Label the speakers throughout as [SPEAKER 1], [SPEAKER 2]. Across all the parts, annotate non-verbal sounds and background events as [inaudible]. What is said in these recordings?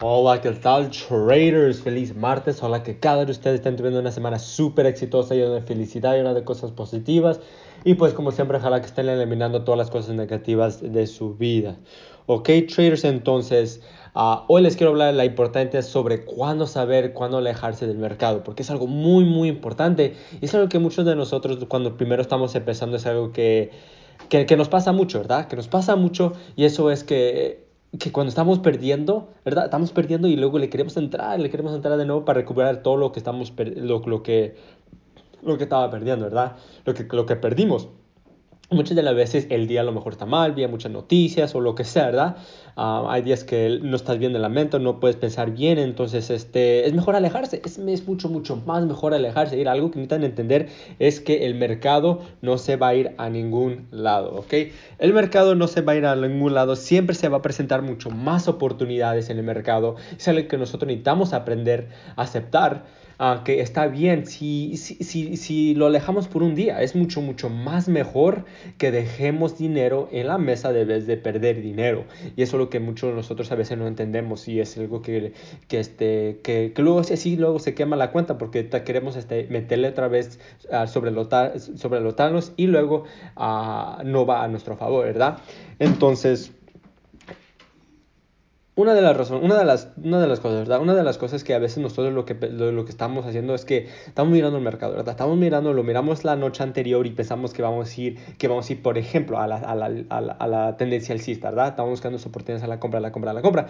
[SPEAKER 1] Hola, ¿qué tal traders? Feliz martes. Hola, que cada de ustedes estén teniendo una semana súper exitosa, llena de felicidad, llena de cosas positivas. Y pues como siempre, ojalá que estén eliminando todas las cosas negativas de su vida. Ok, traders, entonces, uh, hoy les quiero hablar de la importancia sobre cuándo saber, cuándo alejarse del mercado, porque es algo muy, muy importante. Y es algo que muchos de nosotros cuando primero estamos empezando es algo que, que, que nos pasa mucho, ¿verdad? Que nos pasa mucho y eso es que que cuando estamos perdiendo, ¿verdad? Estamos perdiendo y luego le queremos entrar, le queremos entrar de nuevo para recuperar todo lo que estamos lo, lo que lo que estaba perdiendo, ¿verdad? Lo que lo que perdimos. Muchas de las veces el día a lo mejor está mal, había muchas noticias o lo que sea, ¿verdad? Uh, hay días que no estás bien de la mente, no puedes pensar bien, entonces este, es mejor alejarse, es, mucho, mucho más mejor alejarse. Ir, algo que necesitan entender es que el mercado no se va a ir a ningún lado, ¿ok? El mercado no se va a ir a ningún lado, siempre se va a presentar mucho más oportunidades en el mercado, es algo que nosotros necesitamos aprender a aceptar uh, que está bien si, si, si, si, lo alejamos por un día. Es mucho, mucho más mejor que dejemos dinero en la mesa de vez de perder dinero. Y eso es lo que muchos de nosotros a veces no entendemos y es algo que, que, este, que, que luego luego se quema la cuenta porque queremos este, meterle otra vez uh, sobre, y luego uh, no va a nuestro favor, ¿verdad? Entonces una de las razones, una de las, una de las cosas, ¿verdad? Una de las cosas que a veces nosotros lo que, lo, que estamos haciendo es que estamos mirando el mercado, ¿verdad? Estamos mirando, lo miramos la noche anterior y pensamos que vamos a ir, que vamos a ir, por ejemplo, a la, a la, a la, a tendencia alcista, ¿verdad? Estamos buscando oportunidades a la compra, a la compra, a la compra.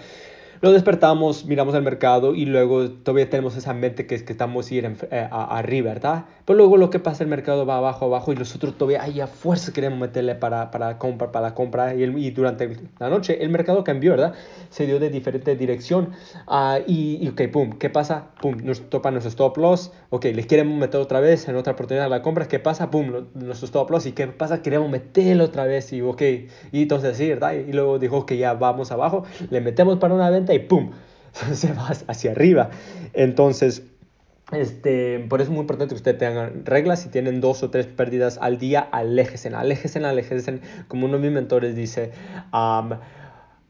[SPEAKER 1] Luego despertamos, miramos el mercado y luego todavía tenemos esa mente que es que estamos ir en, eh, a, arriba, ¿verdad? Pero luego lo que pasa, el mercado va abajo, abajo y nosotros todavía, ay, a fuerza queremos meterle para, para compra, para compra y, y, durante la noche el mercado cambió, ¿verdad? Se dio de diferente dirección uh, y, y, ok, pum, ¿qué pasa? Pum, nos topa nuestro stop loss, ok, le queremos meter otra vez en otra oportunidad la compra, ¿qué pasa? Pum, nuestro stop loss y ¿qué pasa? Queremos meterlo otra vez y ok, y entonces sí, ¿verdad? Y luego dijo que ya vamos abajo, le metemos para una venta y ¡pum! [laughs] se va hacia arriba. Entonces, este, por eso es muy importante que ustedes tengan reglas. Si tienen dos o tres pérdidas al día, aléjense, aléjense, aléjense. Como uno de mis mentores dice,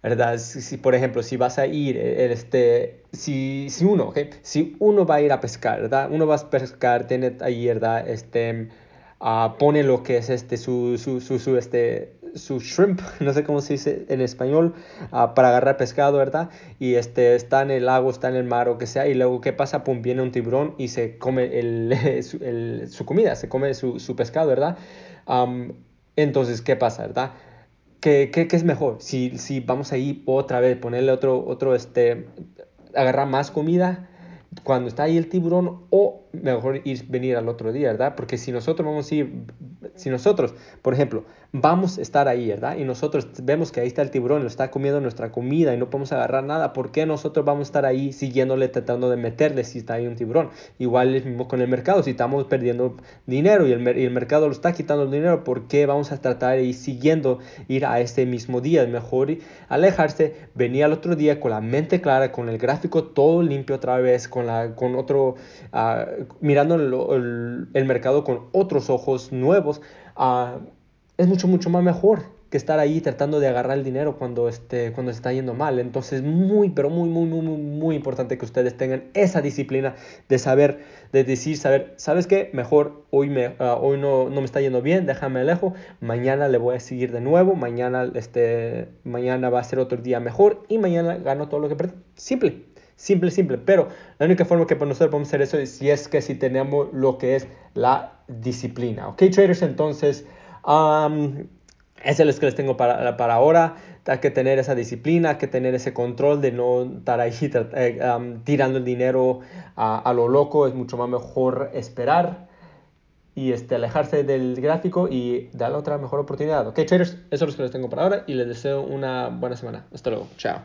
[SPEAKER 1] ¿verdad? Si, por ejemplo, si vas a ir, este, si, si uno, ¿okay? Si uno va a ir a pescar, ¿verdad? Uno va a pescar, tiene ahí, ¿verdad? Este, uh, pone lo que es este, su, su, su, su este, su shrimp, [laughs] no sé cómo se dice en español, uh, para agarrar pescado, ¿verdad? Y este está en el lago, está en el mar o que sea, y luego ¿qué pasa? Pum, viene un tiburón y se come el, [laughs] el, su, comida, se come su, su pescado, ¿verdad? Um, entonces, ¿qué pasa, verdad? ¿Qué, qué, qué es mejor? Si, si vamos a ir otra vez, ponerle otro, otro, este, agarrar más comida cuando está ahí el tiburón o mejor ir venir al otro día, ¿verdad? Porque si nosotros vamos a ir, si nosotros, por ejemplo, vamos a estar ahí, ¿verdad? Y nosotros vemos que ahí está el tiburón, lo está comiendo nuestra comida y no podemos agarrar nada, ¿por qué nosotros vamos a estar ahí siguiéndole, tratando de meterle si está ahí un tiburón? Igual es mismo con el mercado, si estamos perdiendo dinero y el, y el mercado lo está quitando el dinero, ¿por qué vamos a tratar de ir siguiendo ir a ese mismo día? Es mejor alejarse, venir al otro día con la mente clara, con el gráfico todo limpio otra vez, con, la, con otro... Uh, mirando el, el, el, mercado con otros ojos nuevos, es mucho, mucho más mejor que estar ahí tratando de agarrar el dinero cuando, este, cuando está yendo mal. Entonces, muy, pero muy, muy, muy, muy, importante que ustedes tengan esa disciplina de saber, de decir, saber, ¿sabes qué? Mejor hoy, me, uh, hoy no, no me está yendo bien, déjame lejos, mañana le voy a seguir de nuevo, mañana, este, mañana va a ser otro día mejor y mañana gano todo lo que perdí. Simple, Simple, simple. Pero la única forma que nosotros podemos hacer eso es si es que si tenemos lo que es la disciplina. Ok, traders, entonces, um, eso es lo que les tengo para, para ahora. Hay que tener esa disciplina, hay que tener ese control de no estar ahí um, tirando el dinero a, a, lo loco. Es mucho más mejor esperar y este, alejarse del gráfico y darle otra mejor oportunidad. Ok, traders, eso es lo que les tengo para ahora y les deseo una buena semana. Hasta luego. Chao.